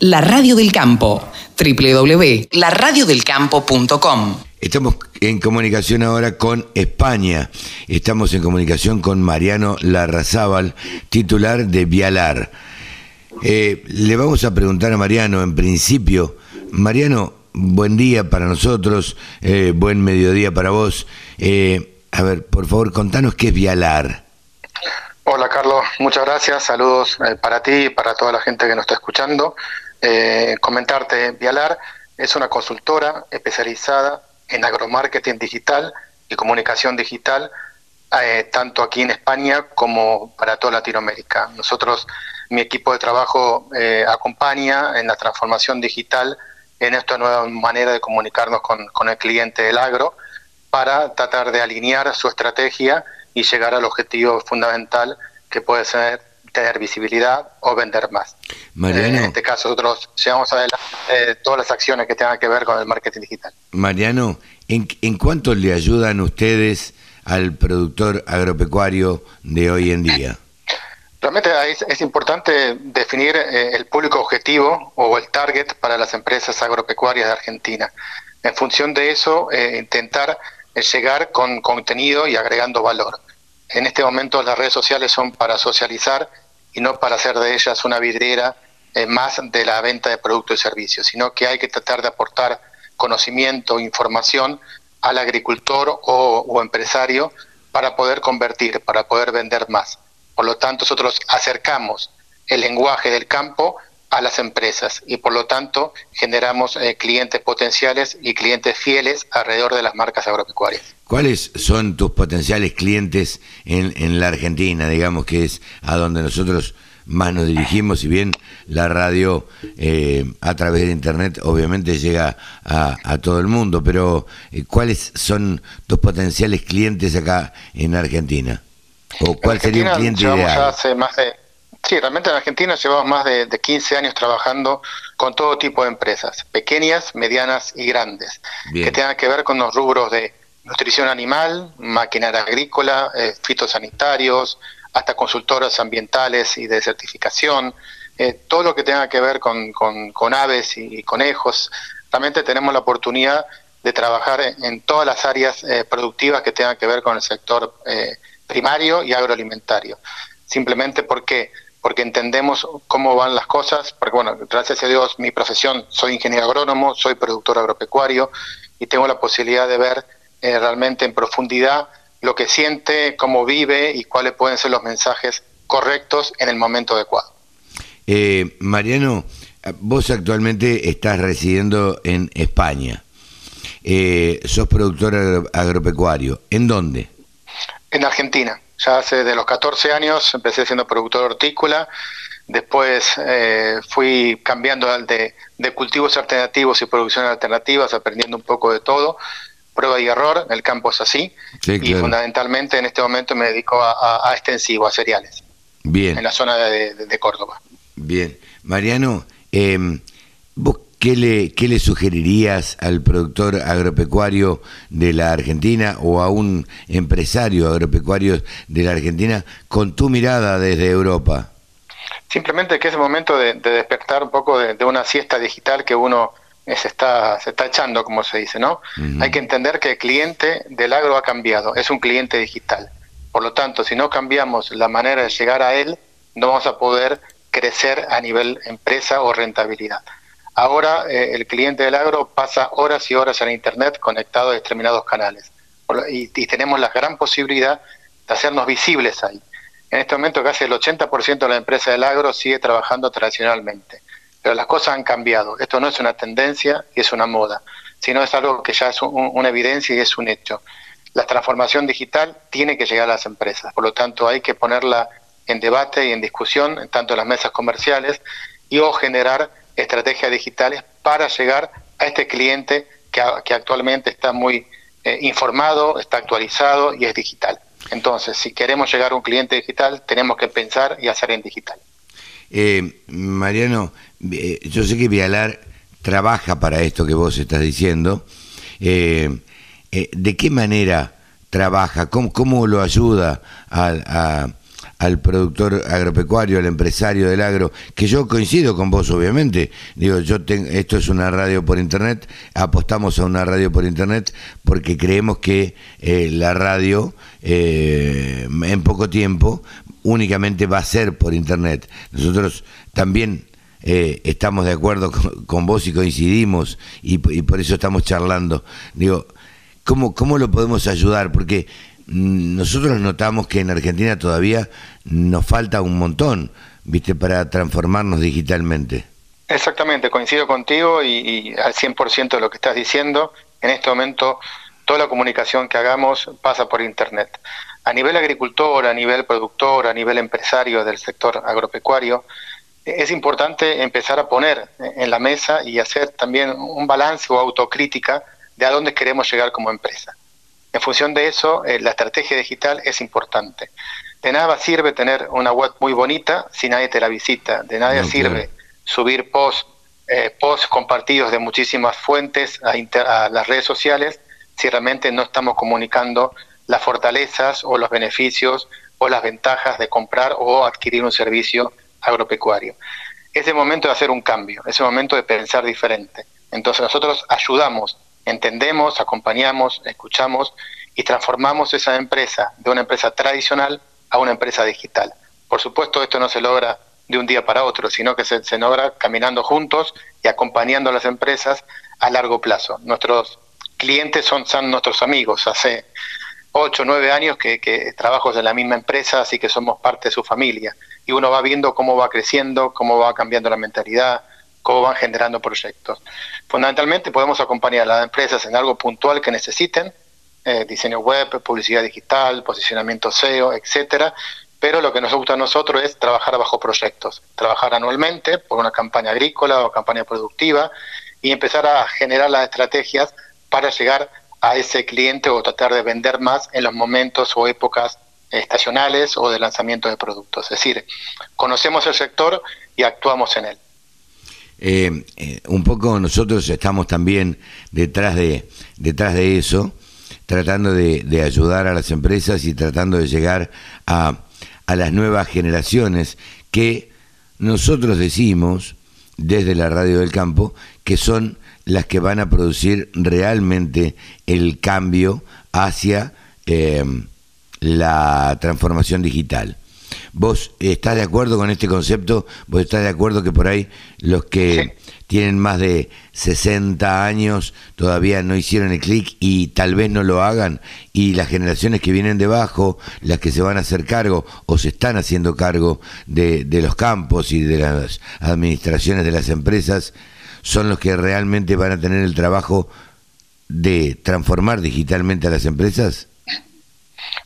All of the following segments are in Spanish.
La Radio del Campo, www.laradiodelcampo.com. Estamos en comunicación ahora con España. Estamos en comunicación con Mariano Larrazábal, titular de Vialar. Eh, le vamos a preguntar a Mariano, en principio, Mariano, buen día para nosotros, eh, buen mediodía para vos. Eh, a ver, por favor, contanos qué es Vialar. Hola Carlos, muchas gracias, saludos para ti y para toda la gente que nos está escuchando. Comentarte, Vialar es una consultora especializada en agromarketing digital y comunicación digital, eh, tanto aquí en España como para toda Latinoamérica. Nosotros, mi equipo de trabajo eh, acompaña en la transformación digital en esta nueva manera de comunicarnos con, con el cliente del agro para tratar de alinear su estrategia y llegar al objetivo fundamental que puede ser tener visibilidad o vender más. Mariano, en este caso nosotros llevamos adelante eh, todas las acciones que tengan que ver con el marketing digital. Mariano, ¿en, ¿en cuánto le ayudan ustedes al productor agropecuario de hoy en día? Realmente es, importante definir eh, el público objetivo o el target para las empresas agropecuarias de Argentina. En función de eso, eh, intentar llegar con contenido y agregando valor. En este momento las redes sociales son para socializar y no para hacer de ellas una vidriera eh, más de la venta de productos y servicios, sino que hay que tratar de aportar conocimiento, información al agricultor o, empresario para poder convertir, para poder vender más. Por lo tanto, nosotros acercamos el lenguaje del campo a las empresas y por lo tanto generamos eh, clientes potenciales y clientes fieles alrededor de las marcas agropecuarias. ¿Cuáles son tus potenciales clientes en, en la Argentina, digamos que es a donde nosotros más nos dirigimos, si bien la radio eh, a través de Internet obviamente llega a, a todo el mundo, pero eh, ¿cuáles son tus potenciales clientes acá en Argentina? ¿O cuál sería un cliente ideal? hace más de, sí, realmente en Argentina llevamos más de, de 15 años trabajando con todo tipo de empresas, pequeñas, medianas y grandes, que tengan que ver con los rubros de nutrición animal, maquinaria agrícola, eh, fitosanitarios, hasta consultoras ambientales y de certificación, eh, todo lo que tenga que ver con, con, aves y, conejos. Realmente tenemos la oportunidad de trabajar en, todas las áreas eh, productivas que tengan que ver con el sector eh, primario y agroalimentario. Simplemente porque porque entendemos cómo van las cosas, porque bueno, gracias a Dios mi profesión, soy ingeniero agrónomo, soy productor agropecuario y tengo la posibilidad de ver realmente en profundidad lo que siente, cómo vive y cuáles pueden ser los mensajes correctos en el momento adecuado. Eh, Mariano, vos actualmente estás residiendo en España. Eh, sos productor agropecuario. ¿En dónde? En Argentina. Ya hace de los 14 años empecé siendo productor hortícola. Después eh, fui cambiando de, de cultivos alternativos y producciones alternativas, aprendiendo un poco de todo prueba y error, el campo es así, y fundamentalmente en este momento me dedico a, extensivo, a cereales. Bien. En la zona de, Córdoba. Bien. Mariano, eh, ¿vos qué le, qué le sugerirías al productor agropecuario de la Argentina o a un empresario agropecuario de la Argentina con tu mirada desde Europa? Simplemente que es el momento de, despertar un poco de una siesta digital que uno se está, se está echando, como se dice, ¿no? Hay que entender que el cliente del agro ha cambiado, es un cliente digital. Por lo tanto, si no cambiamos la manera de llegar a él, no vamos a poder crecer a nivel empresa o rentabilidad. Ahora eh, el cliente del agro pasa horas y horas en Internet conectado a determinados canales y, tenemos la gran posibilidad de hacernos visibles ahí. En este momento casi el 80% de la empresa del agro sigue trabajando tradicionalmente pero las cosas han cambiado. Esto no es una tendencia y es una moda, sino es algo que ya es una evidencia y es un hecho. La transformación digital tiene que llegar a las empresas, por lo tanto hay que ponerla en debate y en discusión, tanto en las mesas comerciales, y o generar estrategias digitales para llegar a este cliente que, actualmente está muy eh, informado, está actualizado y es digital. Entonces, si queremos llegar a un cliente digital, tenemos que pensar y hacer en digital. Eh, Mariano, eh, yo sé que Vialar trabaja para esto que vos estás diciendo. ¿De qué manera trabaja? ¿Cómo, cómo lo ayuda a, al productor agropecuario, al empresario del agro, que yo coincido con vos, obviamente. Digo, yo esto es una radio por internet, apostamos a una radio por internet porque creemos que eh, la radio eh, en poco tiempo únicamente va a ser por internet. Nosotros también eh, estamos de acuerdo con, vos y coincidimos y, por eso estamos charlando. Digo, ¿cómo, ¿cómo lo podemos ayudar? Porque nosotros notamos que en Argentina todavía nos falta un montón, ¿viste? Para transformarnos digitalmente. Exactamente, coincido contigo y, y al 100% de lo que estás diciendo. En este momento, toda la comunicación que hagamos pasa por Internet. A nivel agricultor, a nivel productor, a nivel empresario del sector agropecuario, es importante empezar a poner en la mesa y hacer también un balance o autocrítica de a dónde queremos llegar como empresa. En función de eso, eh, la estrategia digital es importante. De nada sirve tener una web muy bonita si nadie te la visita. De nada sirve subir posts eh, post compartidos de muchísimas fuentes a, las redes sociales si realmente no estamos comunicando las fortalezas o los beneficios o las ventajas de comprar o adquirir un servicio agropecuario. Es el momento de hacer un cambio, es el momento de pensar diferente. Entonces nosotros ayudamos, entendemos, acompañamos, escuchamos y transformamos esa empresa de una empresa tradicional a una empresa digital. Por supuesto, esto no se logra de un día para otro, sino que se, logra caminando juntos y acompañando a las empresas a largo plazo. Nuestros clientes son, son nuestros amigos. Hace ocho, nueve años que, que en la misma empresa, así que somos parte de su familia y uno va viendo cómo va creciendo, cómo va cambiando la mentalidad, cómo van generando proyectos. Fundamentalmente podemos acompañar a las empresas en algo puntual que necesiten, eh, diseño web, publicidad digital, posicionamiento SEO, etcétera, pero lo que nos gusta a nosotros es trabajar bajo proyectos, trabajar anualmente por una campaña agrícola o campaña productiva y empezar a generar las estrategias para llegar a ese cliente o tratar de vender más en los momentos o épocas estacionales o de lanzamiento de productos. Es decir, conocemos el sector y actuamos en él. Eh, eh, un poco nosotros estamos también detrás de, detrás de eso, tratando de, ayudar a las empresas y tratando de llegar a, a las nuevas generaciones que nosotros decimos desde la radio del campo que son las que van a producir realmente el cambio hacia eh, la transformación digital. ¿Vos estás de acuerdo con este concepto? ¿Vos estás de acuerdo que por ahí los que tienen más de 60 años todavía no hicieron el clic y tal vez no lo hagan? Y las generaciones que vienen debajo, las que se van a hacer cargo o se están haciendo cargo de, de los campos y de las administraciones de las empresas, son los que realmente van a tener el trabajo de transformar digitalmente a las empresas?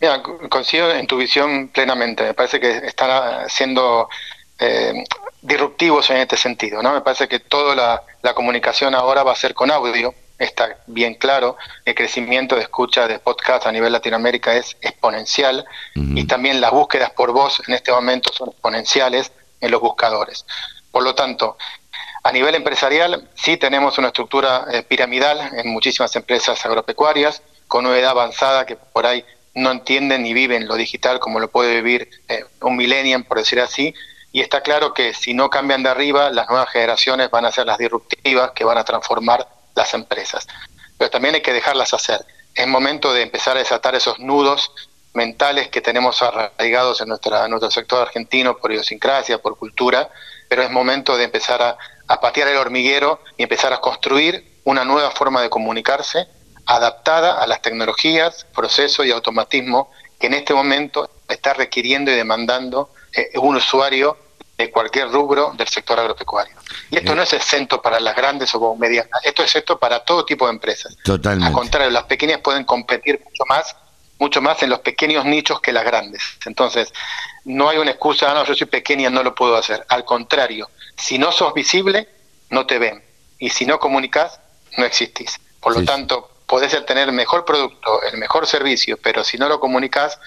Mira, coincido en tu visión plenamente. Me parece que están siendo eh, disruptivos en este sentido. ¿no? Me parece que toda la, comunicación ahora va a ser con audio. Está bien claro. El crecimiento de escucha de podcast a nivel Latinoamérica es exponencial y también las búsquedas por voz en este momento son exponenciales en los buscadores. Por lo tanto, a nivel empresarial sí tenemos una estructura eh, piramidal en muchísimas empresas agropecuarias con una edad avanzada que por ahí no entienden ni viven lo digital como lo puede vivir eh, un millennium, por decir así, y está claro que si no cambian de arriba, las nuevas generaciones van a ser las disruptivas que van a transformar las empresas. Pero también hay que dejarlas hacer. Es momento de empezar a desatar esos nudos mentales que tenemos arraigados en, nuestra, nuestro sector argentino por idiosincrasia, por cultura, pero es momento de empezar a patear el hormiguero y empezar a construir una nueva forma de comunicarse adaptada a las tecnologías, proceso y automatismo que en este momento está requiriendo y demandando eh, un usuario de cualquier rubro del sector agropecuario. Y esto no es exento para las grandes o medianas, esto es exento para todo tipo de empresas. Totalmente. Al contrario, las pequeñas pueden competir mucho más, mucho más en los pequeños nichos que las grandes. Entonces, no hay una excusa, ah, no, yo soy pequeña, no lo puedo hacer. Al contrario, si no sos visible, no te ven. Y si no comunicas, no existís. Por lo tanto, podés tener el mejor producto, el mejor servicio, pero si no lo comunicas,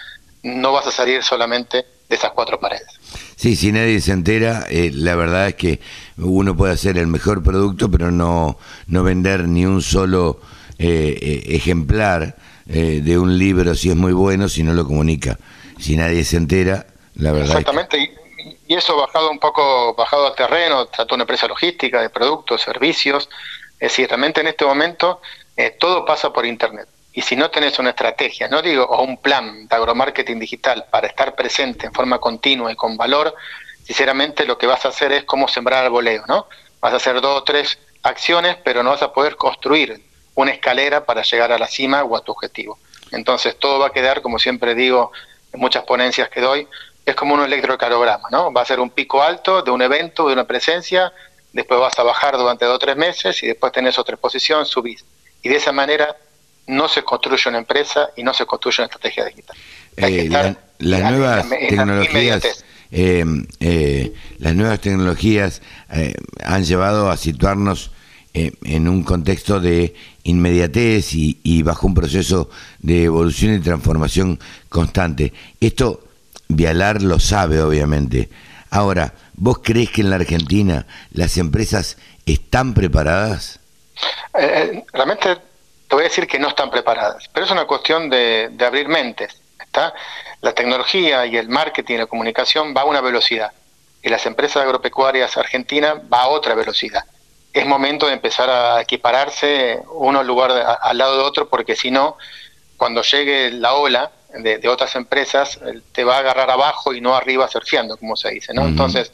no vas a salir solamente de esas cuatro paredes. Sí, si nadie se entera, eh, la verdad es que uno puede hacer el mejor producto, pero no, no vender ni un solo eh, eh, ejemplar de un libro si es muy bueno, si no lo comunica. Si nadie se entera, La verdad. Exactamente. Y, y, eso bajado un poco, bajado al terreno, trata una empresa logística, de productos, servicios. Es decir, realmente en este momento eh, todo pasa por Internet. Y si no tenés una estrategia, no digo, o un plan de agromarketing digital para estar presente en forma continua y con valor, sinceramente lo que vas a hacer es como sembrar al voleo, ¿no? Vas a hacer dos o tres acciones, pero no vas a poder construir una escalera para llegar a la cima o a tu objetivo. Entonces todo va a quedar, como siempre digo en muchas ponencias que doy, es como un electrocardiograma, ¿no? Va a ser un pico alto de un evento, de una presencia, después vas a bajar durante dos o tres meses y después tenés otra exposición, subís. Y de esa manera no se construye una empresa y no se construye una estrategia digital. Eh, las nuevas tecnologías, eh, eh, las nuevas tecnologías han llevado a situarnos en un contexto de inmediatez y, y, bajo un proceso de evolución y transformación constante. Esto Vialar lo sabe, obviamente. Ahora, ¿vos crees que en la Argentina las empresas están preparadas? Realmente te voy a decir que no están preparadas, pero es una cuestión de, abrir mentes. ¿está? La tecnología y el marketing y la comunicación va a una velocidad y las empresas agropecuarias argentinas va a otra velocidad. Es momento de empezar a equipararse uno al lugar al lado de otro porque si no, cuando llegue la ola de, otras empresas, te va a agarrar abajo y no arriba surfeando, como se dice. ¿no? Entonces,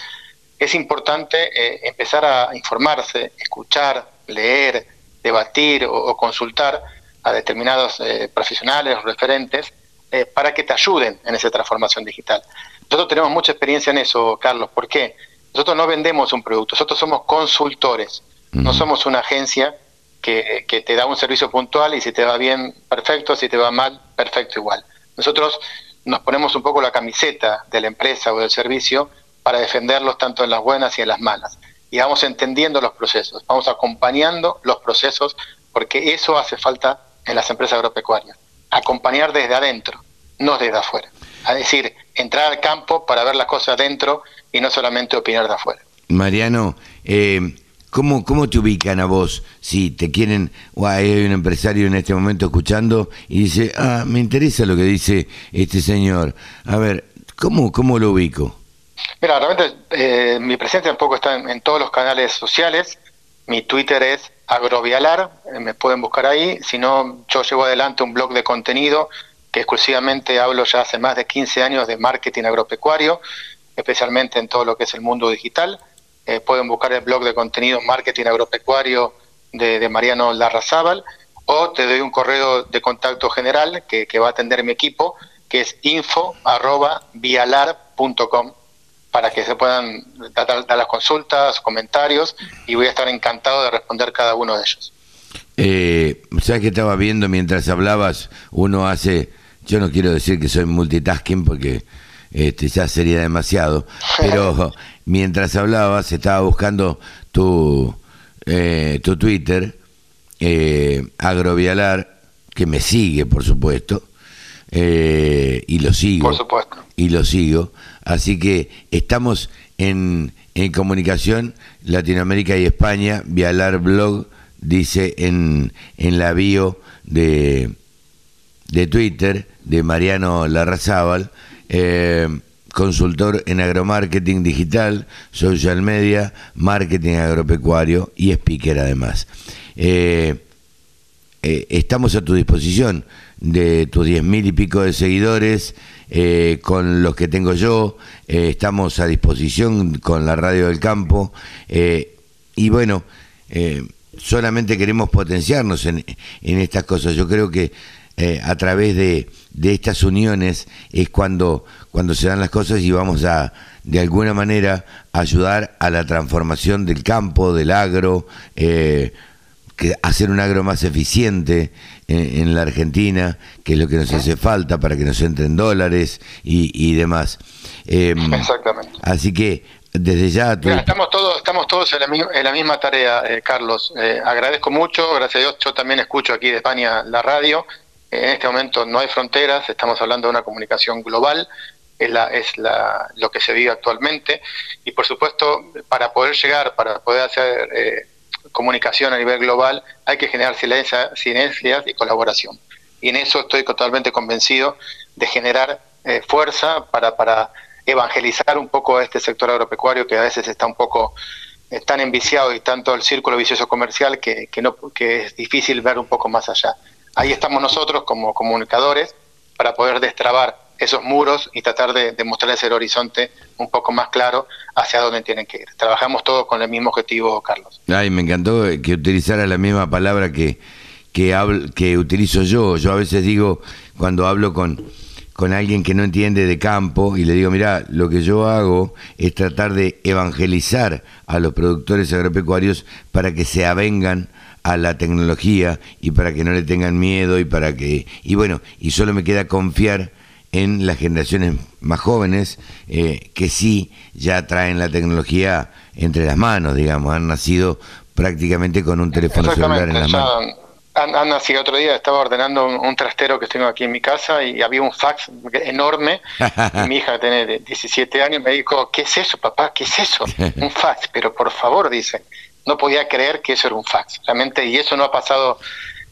es importante eh, empezar a informarse, escuchar, leer, debatir o, consultar a determinados eh, profesionales o referentes eh, para que te ayuden en esa transformación digital. Nosotros tenemos mucha experiencia en eso, Carlos. ¿Por qué? Nosotros no vendemos un producto, nosotros somos consultores, no somos una agencia que, que, te da un servicio puntual y si te va bien, perfecto, si te va mal, perfecto igual. Nosotros nos ponemos un poco la camiseta de la empresa o del servicio para defenderlos tanto en las buenas y en las malas y vamos entendiendo los procesos, vamos acompañando los procesos, porque eso hace falta en las empresas agropecuarias, acompañar desde adentro, no desde afuera. Es decir, entrar al campo para ver las cosas adentro y no solamente opinar de afuera. Mariano, eh, ¿cómo, ¿cómo te ubican a vos si te quieren, o hay un empresario en este momento escuchando y dice, ah, me interesa lo que dice este señor? A ver, ¿cómo, cómo lo ubico? Mira, realmente eh, mi presencia un poco está en, todos los canales sociales. Mi Twitter es agrovialar, eh, me pueden buscar ahí. Si no, yo llevo adelante un blog de contenido que exclusivamente hablo ya hace más de 15 años de marketing agropecuario, especialmente en todo lo que es el mundo digital. Eh, pueden buscar el blog de contenido marketing agropecuario de, Mariano Larrazábal o te doy un correo de contacto general que, que va a atender mi equipo, que es info.vialar.com para que se puedan dar, las consultas, comentarios, y voy a estar encantado de responder cada uno de ellos. Eh, ¿Sabes que estaba viendo mientras hablabas? Uno hace, yo no quiero decir que soy multitasking porque este, ya sería demasiado, pero mientras hablabas estaba buscando tu, eh, tu Twitter, eh, Agrovialar, que me sigue, por supuesto, eh, y lo sigo. Por supuesto. Y lo sigo. Así que estamos en, en comunicación Latinoamérica y España. Vialar Blog dice en, en la bio de, de Twitter de Mariano Larrazábal, eh, consultor en agromarketing digital, social media, marketing agropecuario y speaker además. Eh, eh, estamos a tu disposición de tus diez mil y pico de seguidores, eh, con los que tengo yo, eh, estamos a disposición con la radio del campo y bueno, solamente queremos potenciarnos en, en, estas cosas. Yo creo que a través de, de, estas uniones es cuando, cuando se dan las cosas y vamos a, de alguna manera, ayudar a la transformación del campo, del agro, que hacer un agro más eficiente en, la Argentina, que es lo que nos hace falta para que nos entren dólares y, demás. Em, Exactamente. Así que desde ya... estamos todos, estamos todos en la, misma tarea, eh, Carlos. Eh, agradezco mucho, gracias a Dios, yo también escucho aquí de España la radio. en este momento no hay fronteras, estamos hablando de una comunicación global, es, la, es la, lo que se vive actualmente. Y por supuesto, para poder llegar, para poder hacer... Eh, comunicación a nivel global, hay que generar sinergias y colaboración. Y en eso estoy totalmente convencido de generar eh, fuerza para, para evangelizar un poco a este sector agropecuario que a veces está un poco tan enviciado y tanto el círculo vicioso comercial que, que, no, que es difícil ver un poco más allá. Ahí estamos nosotros como comunicadores para poder destrabar esos muros y tratar de, mostrarles el horizonte un poco más claro hacia dónde tienen que ir. Trabajamos todos con el mismo objetivo, Carlos. Ay, me encantó que utilizara la misma palabra que, que, que utilizo yo. Yo a veces digo, cuando hablo con, con alguien que no entiende de campo y le digo, mira, lo que yo hago es tratar de evangelizar a los productores agropecuarios para que se avengan a la tecnología y para que no le tengan miedo y para que y bueno y solo me queda confiar en las generaciones más jóvenes eh, que sí ya traen la tecnología entre las manos digamos han nacido prácticamente con un teléfono celular en la mano han, nacido otro día estaba ordenando un, trastero que tengo aquí en mi casa y había un fax enorme y mi hija tiene 17 años me dijo ¿qué es eso papá? ¿qué es eso? un fax pero por favor dice no podía creer que eso era un fax. Realmente, y eso no ha pasado,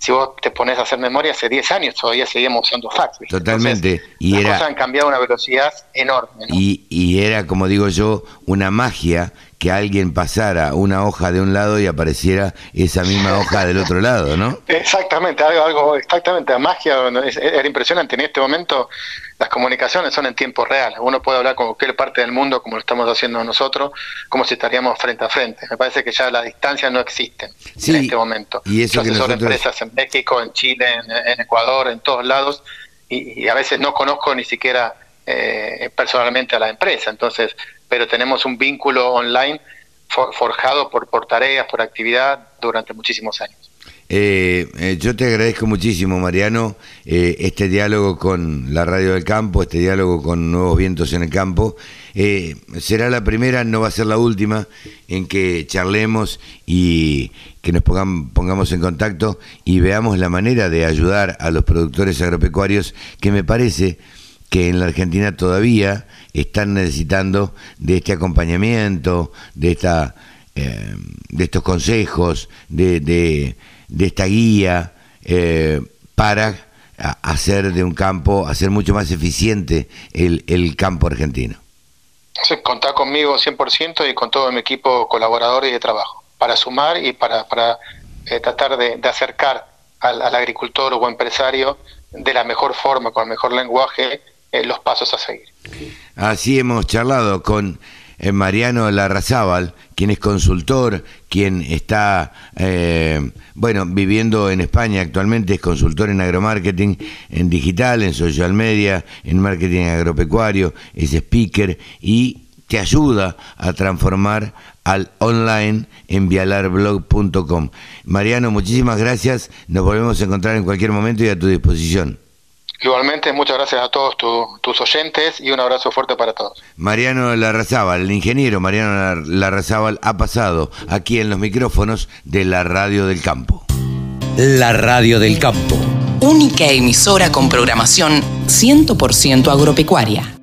si vos te pones a hacer memoria, hace 10 años todavía seguimos usando fax. Totalmente. y las cosas han cambiado a una velocidad enorme. Y, y era, como digo yo, una magia que alguien pasara una hoja de un lado y apareciera esa misma hoja del otro lado, ¿no? Exactamente, algo, algo exactamente, la magia era impresionante. En este momento las comunicaciones son en tiempo real. Uno puede hablar con cualquier parte del mundo como lo estamos haciendo nosotros, como si estaríamos frente a frente. Me parece que ya la distancia no existe en este momento. Y eso Yo que empresas en México, en Chile, en, Ecuador, en todos lados, y, a veces no conozco ni siquiera eh, personalmente a la empresa. Entonces, pero tenemos un vínculo online forjado por, tareas, por actividad durante muchísimos años. Eh, eh, yo te agradezco muchísimo, Mariano, eh, este diálogo con la Radio del Campo, este diálogo con Nuevos Vientos en el Campo. será la primera, no va a ser la última, en que charlemos y que nos pongamos en contacto y veamos la manera de ayudar a los productores agropecuarios que me parece que en la Argentina todavía están necesitando de este acompañamiento, de esta de estos consejos, de, de esta guía eh, para hacer de un campo, hacer mucho más eficiente el, el campo argentino. Sí, contá conmigo 100% y con todo mi equipo colaborador y de trabajo, para sumar y para, para eh, tratar de, acercar al, agricultor o empresario de la mejor forma, con el mejor lenguaje, eh, los pasos a seguir. Así hemos charlado con Mariano Larrazábal, quien es consultor, quien está, eh, bueno, viviendo en España actualmente, es consultor en agromarketing, en digital, en social media, en marketing agropecuario, es speaker y te ayuda a transformar al online en vialarblog.com. Mariano, muchísimas gracias, nos volvemos a encontrar en cualquier momento y a tu disposición. Igualmente, muchas gracias a todos tus oyentes y un abrazo fuerte para todos. Mariano Larrazábal, el ingeniero Mariano Larrazábal ha pasado aquí en los micrófonos de la Radio del Campo. La Radio del Campo. Única emisora con programación 100% agropecuaria.